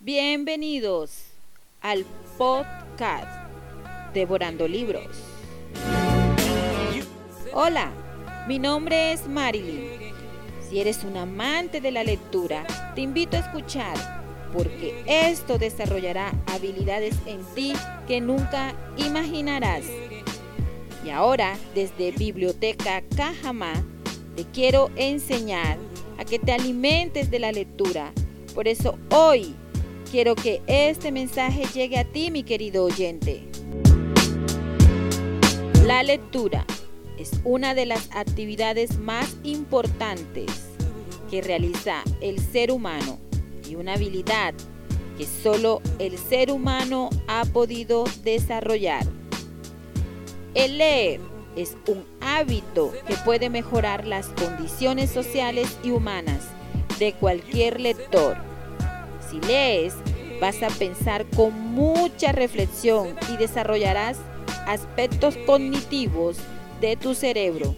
Bienvenidos al podcast Devorando Libros. Hola, mi nombre es Marilyn. Si eres un amante de la lectura, te invito a escuchar porque esto desarrollará habilidades en ti que nunca imaginarás. Y ahora, desde Biblioteca Cajamá, te quiero enseñar a que te alimentes de la lectura. Por eso hoy Quiero que este mensaje llegue a ti, mi querido oyente. La lectura es una de las actividades más importantes que realiza el ser humano y una habilidad que solo el ser humano ha podido desarrollar. El leer es un hábito que puede mejorar las condiciones sociales y humanas de cualquier lector si lees, vas a pensar con mucha reflexión y desarrollarás aspectos cognitivos de tu cerebro.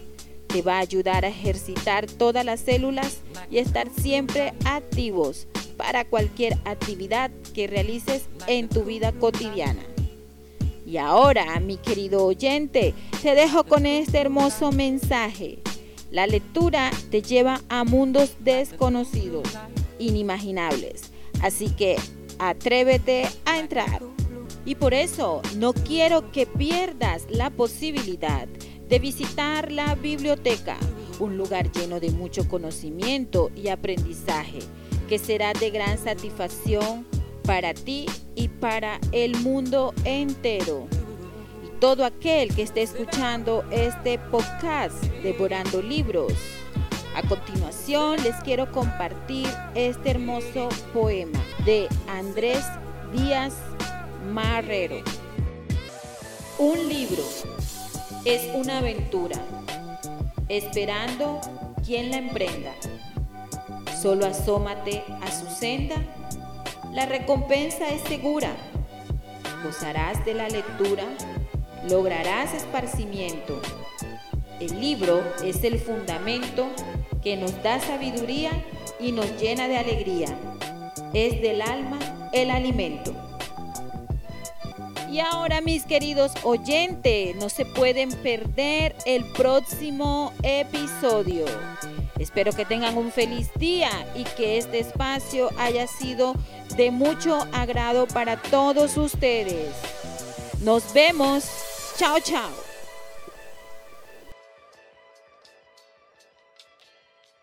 Te va a ayudar a ejercitar todas las células y estar siempre activos para cualquier actividad que realices en tu vida cotidiana. Y ahora, mi querido oyente, te dejo con este hermoso mensaje. La lectura te lleva a mundos desconocidos, inimaginables Así que atrévete a entrar. Y por eso no quiero que pierdas la posibilidad de visitar la biblioteca, un lugar lleno de mucho conocimiento y aprendizaje que será de gran satisfacción para ti y para el mundo entero. Y todo aquel que esté escuchando este podcast, Devorando Libros, a continuación les quiero compartir este hermoso poema de Andrés Díaz Marrero. Un libro es una aventura, esperando quien la emprenda. Solo asómate a su senda, la recompensa es segura. Gozarás de la lectura, lograrás esparcimiento. El libro es el fundamento que nos da sabiduría y nos llena de alegría. Es del alma el alimento. Y ahora mis queridos oyentes, no se pueden perder el próximo episodio. Espero que tengan un feliz día y que este espacio haya sido de mucho agrado para todos ustedes. Nos vemos. Chao, chao.